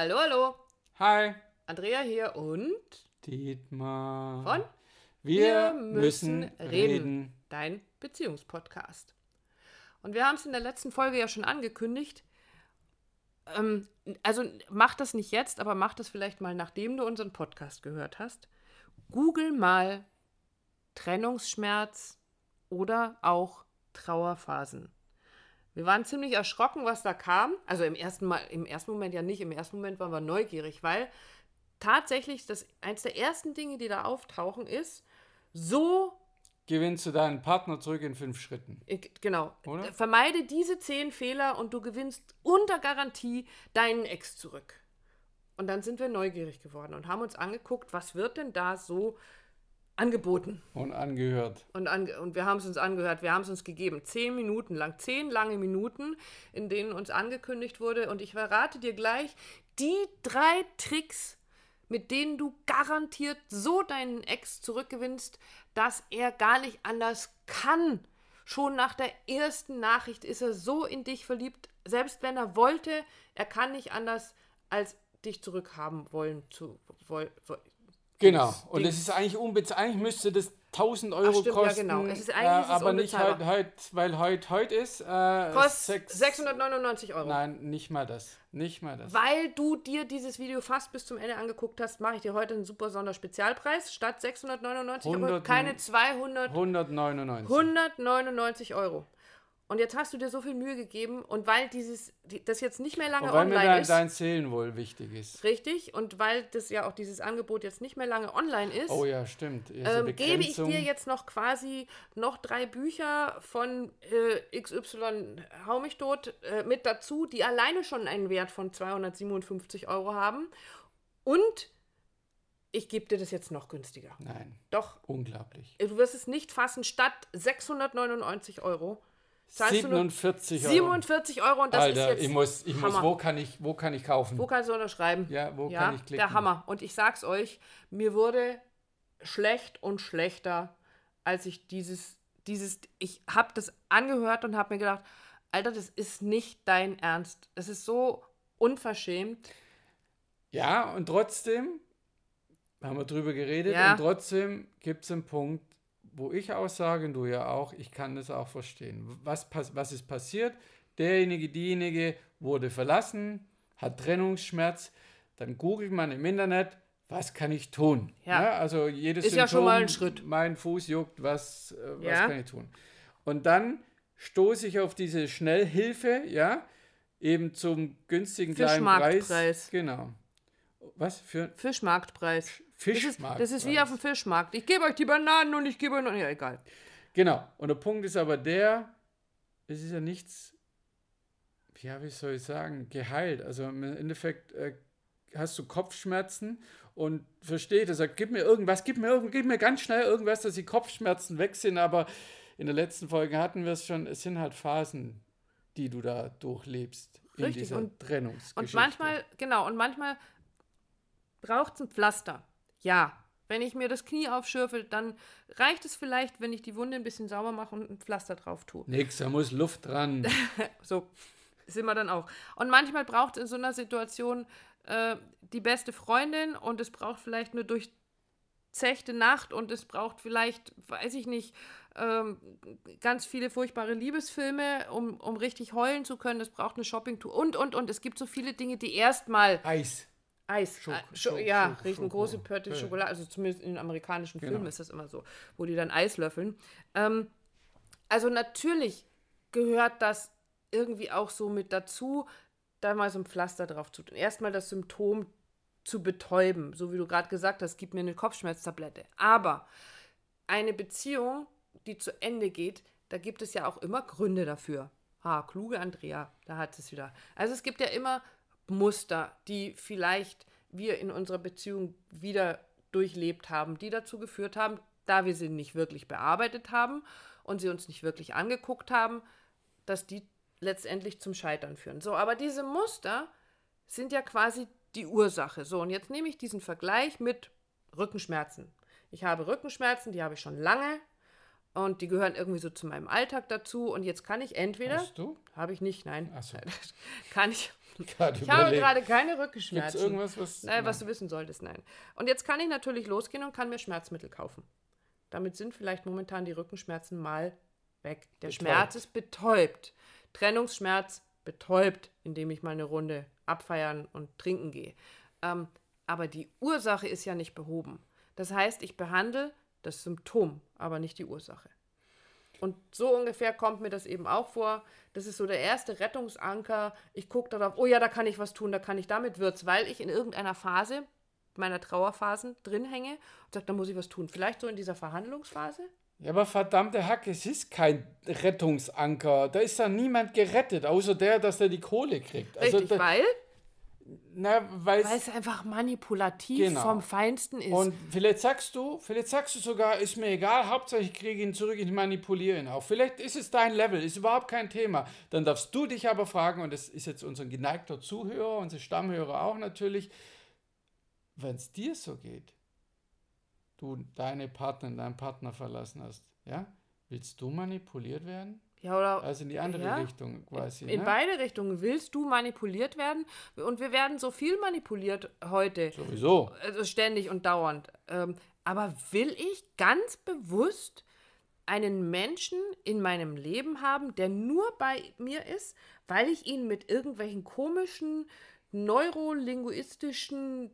Hallo, hallo. Hi, Andrea hier und Dietmar. von Wir, müssen reden. Dein Beziehungspodcast. Und wir haben es in der letzten Folge ja schon angekündigt. Ähm, also mach das nicht jetzt, aber mach das vielleicht mal, nachdem du unseren Podcast gehört hast. Google mal Trennungsschmerz oder auch Trauerphasen. Wir waren ziemlich erschrocken, was da kam. Also im ersten, Mal, im ersten Moment ja nicht. Im ersten Moment waren wir neugierig, weil tatsächlich das eins der ersten Dinge, die da auftauchen, ist, so Gewinnst du deinen Partner zurück in fünf Schritten. Ich- Genau. Oder? Vermeide diese zehn Fehler und du gewinnst unter Garantie deinen Ex zurück. Und dann sind wir neugierig geworden und haben uns angeguckt, was wird denn da so angeboten. Und angehört. Und, ange und wir haben es uns angehört, wir haben es uns gegeben. Zehn Minuten lang, zehn lange Minuten, in denen uns angekündigt wurde. Und ich verrate dir gleich die drei Tricks, mit denen du garantiert so deinen Ex zurückgewinnst, dass er gar nicht anders kann. Schon nach der ersten Nachricht ist er so in dich verliebt, selbst wenn er wollte, er kann nicht anders als dich zurückhaben wollen zu woll, woll, Genau. Und das Dings. ist eigentlich unbezahlbar. Eigentlich müsste das 1000 Euro stimmt, ja, kosten. genau. Es ist- äh, eigentlich ist es aber nicht heute, heute, weil heute heute ist. Äh, kostet sechs- 699 Euro. Nein, nicht mal das. Nicht mal das. Weil du dir dieses Video fast bis zum Ende angeguckt hast, mache ich dir heute einen super Sonderspezialpreis. Statt 699 Euro 100 keine 200, 199. 199 Euro. Und jetzt hast du dir so viel Mühe gegeben und weil dieses, die- das jetzt nicht mehr lange Und weil mir online dein, ist, dein Seelenwohl wichtig ist. richtig, und weil das ja auch dieses Angebot jetzt nicht mehr lange online ist, Oh ja, stimmt. Ähm, gebe ich dir jetzt noch quasi noch drei Bücher von äh, XY Hau mich tot äh, mit dazu, die alleine schon einen Wert von 257 Euro haben. Und ich gebe dir das jetzt noch günstiger. Nein, Doch, unglaublich. du wirst es nicht fassen, statt 699 Euro. Zahlst du nur 47 Euro. 47 Euro und das Alter, ist jetzt ich muss, ich muss, Hammer. wo kann ich, wo kann ich kaufen? Wo kannst du unterschreiben? Ja, wo ja, kann ich klicken? Der Hammer. Und ich sag's euch, mir wurde schlecht und schlechter, als ich dieses, dieses, ich hab das angehört und hab mir gedacht, Alter, das ist nicht dein Ernst. Das ist so unverschämt. Ja, und trotzdem haben wir drüber geredet Ja. und trotzdem gibt es einen Punkt, wo ich auch sage, und du ja auch, ich kann das auch verstehen. Was, was ist passiert? Derjenige, diejenige wurde verlassen, hat Trennungsschmerz, dann googelt man im Internet, was kann ich tun? Ja. also jedes Ist ja schon mal ein Schritt. Mein Fuß juckt, was, äh, was Ja. kann ich tun? Und dann stoße ich auf diese Schnellhilfe, ja, eben zum günstigen kleinen Preis. Fischmarktpreis. Genau. Was für Fischmarktpreis. Das ist, Fischmarkt? das ist wie auf dem Fischmarkt. Ich gebe euch die Bananen und ich gebe euch noch. Ja, egal. Genau. Und der Punkt ist aber der, es ist ja nichts, ja, wie soll ich sagen, geheilt. Also im Endeffekt äh, hast du Kopfschmerzen und versteht, er sagt, gib mir irgendwas, gib mir, irgend, gib mir ganz schnell irgendwas, dass die Kopfschmerzen weg sind, aber in der letzten Folge hatten wir es schon, es sind halt Phasen, die du da durchlebst in Richtig, dieser und- Trennungsgeschichte. Und manchmal, genau, und manchmal braucht es ein Pflaster. Ja. Wenn ich mir das Knie aufschürfe, dann reicht es vielleicht, wenn ich die Wunde ein bisschen sauber mache und ein Pflaster drauf tue. Nix, da muss Luft dran. So sind wir dann auch. Und manchmal braucht es in so einer Situation äh, die beste Freundin und es braucht vielleicht eine durchzechte Nacht und es braucht vielleicht, weiß ich nicht, ähm, ganz viele furchtbare Liebesfilme, um, um richtig heulen zu können. Es braucht eine Shoppingtour und, und, und. Es gibt so viele Dinge, die erstmal Eis. Eis. Schoko- äh, Scho Schoko- ja, Schoko- riechen große Pötte Ja. Schokolade. Also zumindest in den amerikanischen Filmen Genau. ist das immer so, wo die dann Eis löffeln. Ähm, also natürlich gehört das irgendwie auch so mit dazu, da mal so ein Pflaster drauf zu tun. Erstmal das Symptom zu betäuben, so wie du gerade gesagt hast, gib mir eine Kopfschmerztablette. Aber eine Beziehung, die zu Ende geht, da gibt es ja auch immer Gründe dafür. Ah, kluge Andrea, da hat es wieder. Also es gibt ja immer Muster, die vielleicht wir in unserer Beziehung wieder durchlebt haben, die dazu geführt haben, da wir sie nicht wirklich bearbeitet haben und sie uns nicht wirklich angeguckt haben, dass die letztendlich zum Scheitern führen. So, aber diese Muster sind ja quasi die Ursache. So, und jetzt nehme ich diesen Vergleich mit Rückenschmerzen. Ich habe Rückenschmerzen, die habe ich schon lange und die gehören irgendwie so zu meinem Alltag dazu und jetzt kann ich entweder Hast du? habe ich nicht, nein. So. Kann ich Ich habe gerade keine Rückenschmerzen. Gibt's irgendwas, was. Nein, was du wissen solltest, nein. Und jetzt kann ich natürlich losgehen und kann mir Schmerzmittel kaufen. Damit sind vielleicht momentan die Rückenschmerzen mal weg. Der betäubt. Schmerz ist betäubt. Trennungsschmerz betäubt, indem ich mal eine Runde abfeiern und trinken gehe. Ähm, aber die Ursache ist ja nicht behoben. Das heißt, ich behandle das Symptom, aber nicht die Ursache. Und so ungefähr kommt mir das eben auch vor. Das ist so der erste Rettungsanker. Ich gucke darauf, oh ja, da kann ich was tun, da kann ich damit wird's, weil ich in irgendeiner Phase meiner Trauerphasen drin hänge und sage, da muss ich was tun. Vielleicht so in dieser Verhandlungsphase. Ja, aber verdammte Hack, es ist kein Rettungsanker. Da ist da niemand gerettet, außer der, dass er die Kohle kriegt. Also Richtig, da, weil? Na, weil es einfach manipulativ genau. vom Feinsten ist. Und vielleicht sagst du, vielleicht sagst du sogar, ist mir egal, Hauptsache ich kriege ihn zurück, ich manipuliere ihn auch. Vielleicht ist es dein Level, ist überhaupt kein Thema. Dann darfst du dich aber fragen, und das ist jetzt unser geneigter Zuhörer, unsere Stammhörer auch natürlich, wenn es dir so geht, du deine Partnerin, deinen Partner verlassen hast, ja, willst du manipuliert werden? Ja, oder, also in die andere ja, Richtung quasi. In, in ne? beide Richtungen. Willst du manipuliert werden? Und wir werden so viel manipuliert heute. Sowieso. Also ständig und dauernd. Ähm, aber will ich ganz bewusst einen Menschen in meinem Leben haben, der nur bei mir ist, weil ich ihn mit irgendwelchen komischen neurolinguistischen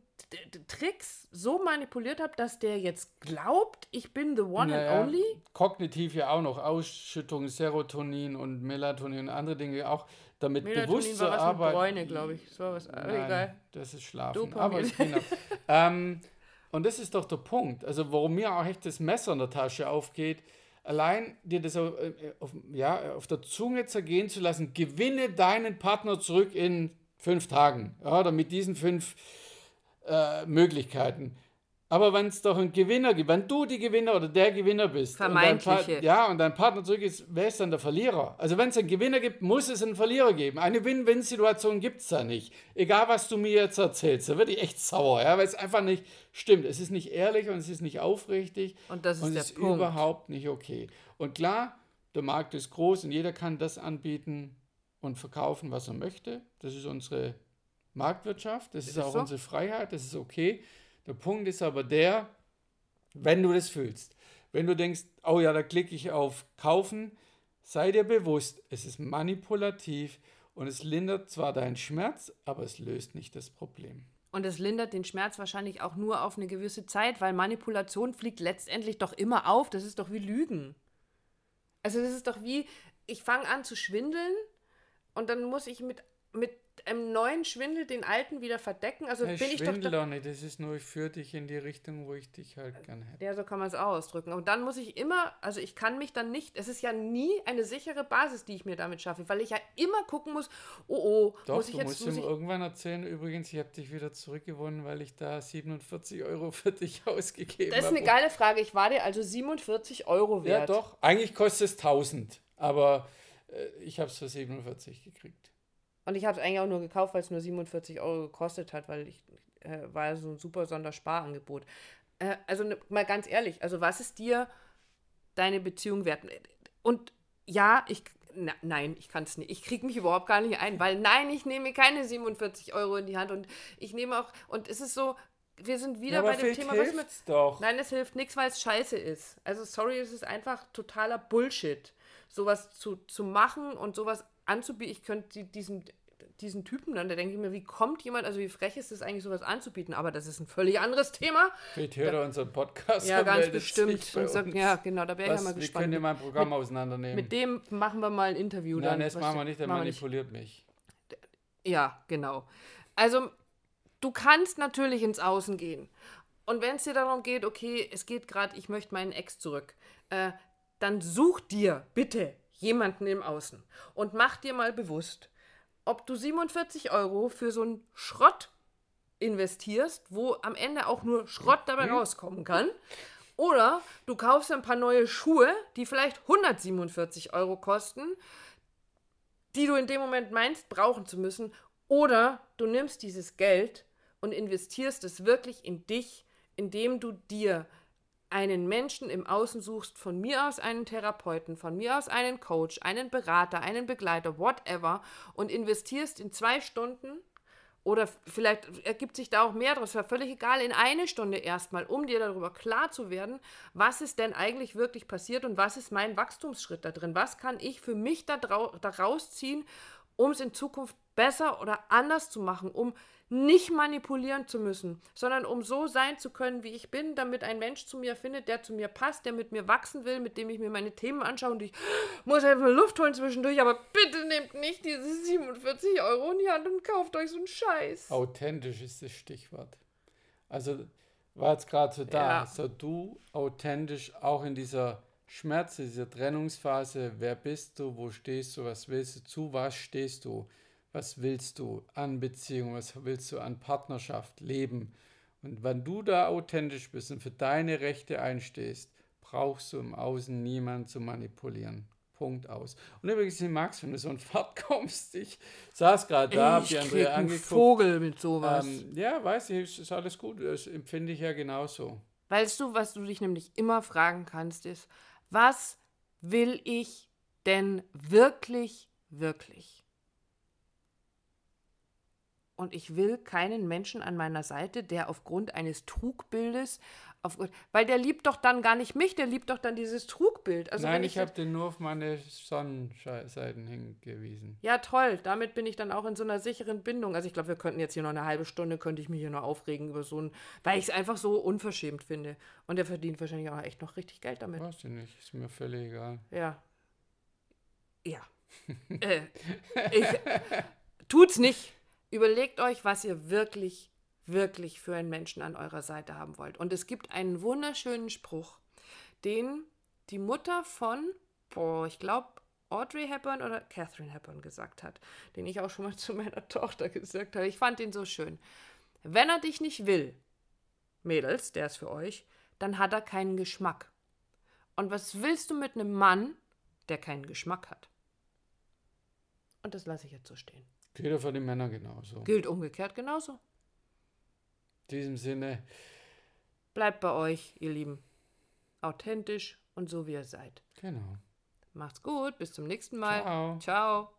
Tricks so manipuliert habe, dass der jetzt glaubt, ich bin the one naja, and only? Kognitiv ja auch noch Ausschüttung, Serotonin und Melatonin und andere Dinge auch damit Melatonin bewusst zu arbeiten. Mit Bräune, glaube ich. Das war was Nein, egal. Das ist Schlafen. Dopamin. Aber genau. ähm, und das ist doch der Punkt. Also warum mir auch echt das Messer in der Tasche aufgeht, allein dir das auf, äh, auf, ja, auf der Zunge zergehen zu lassen, gewinne deinen Partner zurück in fünf Tagen. Ja, oder mit diesen fünf äh, Möglichkeiten. Aber wenn es doch einen Gewinner gibt, wenn du die Gewinner oder der Gewinner bist, Vermeintliche. Und ja, und dein Partner zurück ist, wer ist dann der Verlierer? Also wenn es einen Gewinner gibt, muss es einen Verlierer geben. Eine Win-Win-Situation gibt es da nicht. Egal, was du mir jetzt erzählst, da werde ich echt sauer, ja, weil es einfach nicht stimmt. Es ist nicht ehrlich und es ist nicht aufrichtig. Und das ist und der ist Punkt. überhaupt nicht okay. Und klar, der Markt ist groß und jeder kann das anbieten, und verkaufen, was er möchte. Das ist unsere Marktwirtschaft, das ist, ist auch so? unsere Freiheit, das ist okay. Der Punkt ist aber der, wenn du das fühlst, wenn du denkst, oh ja, da klicke ich auf Kaufen, sei dir bewusst, es ist manipulativ und es lindert zwar deinen Schmerz, aber es löst nicht das Problem. Und es lindert den Schmerz wahrscheinlich auch nur auf eine gewisse Zeit, weil Manipulation fliegt letztendlich doch immer auf. Das ist doch wie Lügen. Also das ist doch wie, ich fange an zu schwindeln und dann muss ich mit, mit einem neuen Schwindel den alten wieder verdecken. Also ich bin ich doch, nicht, das ist nur, ich führe dich in die Richtung, wo ich dich halt gerne hätte. Ja, so kann man es auch ausdrücken. Und dann muss ich immer, also ich kann mich dann nicht, es ist ja nie eine sichere Basis, die ich mir damit schaffe, weil ich ja immer gucken muss, oh oh, doch, muss ich du jetzt... musst muss ihm ich irgendwann erzählen, übrigens, ich habe dich wieder zurückgewonnen, weil ich da 47 Euro für dich ausgegeben habe. Das ist eine geile Frage, ich war dir also 47 Euro wert. Ja doch, eigentlich kostet es 1000, aber äh, ich habe es für 47 gekriegt. Und ich habe es eigentlich auch nur gekauft, weil es nur 47 Euro gekostet hat, weil ich äh, war so ein super Sondersparangebot. Äh, also ne, mal ganz ehrlich, also was ist dir deine Beziehung wert? Und ja, ich na, nein, ich kann es nicht. Ich kriege mich überhaupt gar nicht ein, weil nein, ich nehme keine 47 Euro in die Hand und ich nehme auch und es ist so, wir sind wieder ja, bei dem Thema, was mit. Doch. Nein, es hilft nichts, weil es scheiße ist. Also sorry, es ist einfach totaler Bullshit sowas zu, zu machen und sowas anzubieten. Ich könnte diesen, diesen Typen dann, da denke ich mir, wie kommt jemand, also wie frech ist es eigentlich, sowas anzubieten? Aber das ist ein völlig anderes Thema. Vielleicht hört er unseren Podcast. Ja, ganz bestimmt. Und sagt, ja, genau, da wäre ich ja mal gespannt. Wir können ja mal ein Programm mit, auseinandernehmen. Mit dem machen wir mal ein Interview. Nein, dann, das machen wir nicht, der manipuliert mich. Ja, genau. Also, du kannst natürlich ins Außen gehen. Und wenn es dir darum geht, okay, es geht gerade, ich möchte meinen Ex zurück, äh, dann such dir bitte jemanden im Außen und mach dir mal bewusst, ob du 47 Euro für so einen Schrott investierst, wo am Ende auch nur Schrott dabei mhm. rauskommen kann. Oder du kaufst ein paar neue Schuhe, die vielleicht 147 Euro kosten, die du in dem Moment meinst, brauchen zu müssen. Oder du nimmst dieses Geld und investierst es wirklich in dich, indem du dir einen Menschen im Außen suchst, von mir aus einen Therapeuten, von mir aus einen Coach, einen Berater, einen Begleiter, whatever, und investierst in zwei Stunden oder vielleicht ergibt sich da auch mehr draus, war völlig egal, in eine Stunde erstmal, um dir darüber klar zu werden, was ist denn eigentlich wirklich passiert und was ist mein Wachstumsschritt da drin, was kann ich für mich da, da rausziehen, um es in Zukunft besser oder anders zu machen, um nicht manipulieren zu müssen, sondern um so sein zu können, wie ich bin, damit ein Mensch zu mir findet, der zu mir passt, der mit mir wachsen will, mit dem ich mir meine Themen anschaue und ich muss einfach Luft holen zwischendurch, aber bitte nehmt nicht diese 47 Euro in die Hand und kauft euch so einen Scheiß. Authentisch ist das Stichwort. Also war jetzt gerade so da, ja. so du authentisch auch in dieser Schmerz, dieser Trennungsphase, wer bist du, wo stehst du, was willst du, zu was stehst du? was willst du an Beziehung, was willst du an Partnerschaft leben. Und wenn du da authentisch bist und für deine Rechte einstehst, brauchst du im Außen niemanden zu manipulieren. Punkt aus. Und übrigens, Max, wenn du so in Fahrt kommst, ich saß gerade da, habe die Andrea angeguckt. Vogel mit sowas. Ähm, ja, weiß ich, ist alles gut. Das empfinde ich ja genauso. Weißt du, was du dich nämlich immer fragen kannst, ist, was will ich denn wirklich, wirklich? Und ich will keinen Menschen an meiner Seite, der aufgrund eines Trugbildes, auf, weil der liebt doch dann gar nicht mich, der liebt doch dann dieses Trugbild. Also Nein, ich, ich habe den nur auf meine Sonnenseiten hingewiesen. Ja, toll. Damit bin ich dann auch in so einer sicheren Bindung. Also ich glaube, wir könnten jetzt hier noch eine halbe Stunde, könnte ich mich hier noch aufregen über so ein, weil ich es einfach so unverschämt finde. Und der verdient wahrscheinlich auch echt noch richtig Geld damit. Weiß ich nicht, ist mir völlig egal. Ja. Ja. äh, ich, tut's nicht. Überlegt euch, was ihr wirklich, wirklich für einen Menschen an eurer Seite haben wollt. Und es gibt einen wunderschönen Spruch, den die Mutter von, boah, ich glaube, Audrey Hepburn oder Catherine Hepburn gesagt hat, den ich auch schon mal zu meiner Tochter gesagt habe. Ich fand ihn so schön. Wenn er dich nicht will, Mädels, der ist für euch, dann hat er keinen Geschmack. Und was willst du mit einem Mann, der keinen Geschmack hat? Und das lasse ich jetzt so stehen. Gilt ja für die Männer genauso. Gilt umgekehrt genauso. In diesem Sinne. Bleibt bei euch, ihr Lieben. Authentisch und so wie ihr seid. Genau. Macht's gut, bis zum nächsten Mal. Ciao. Ciao.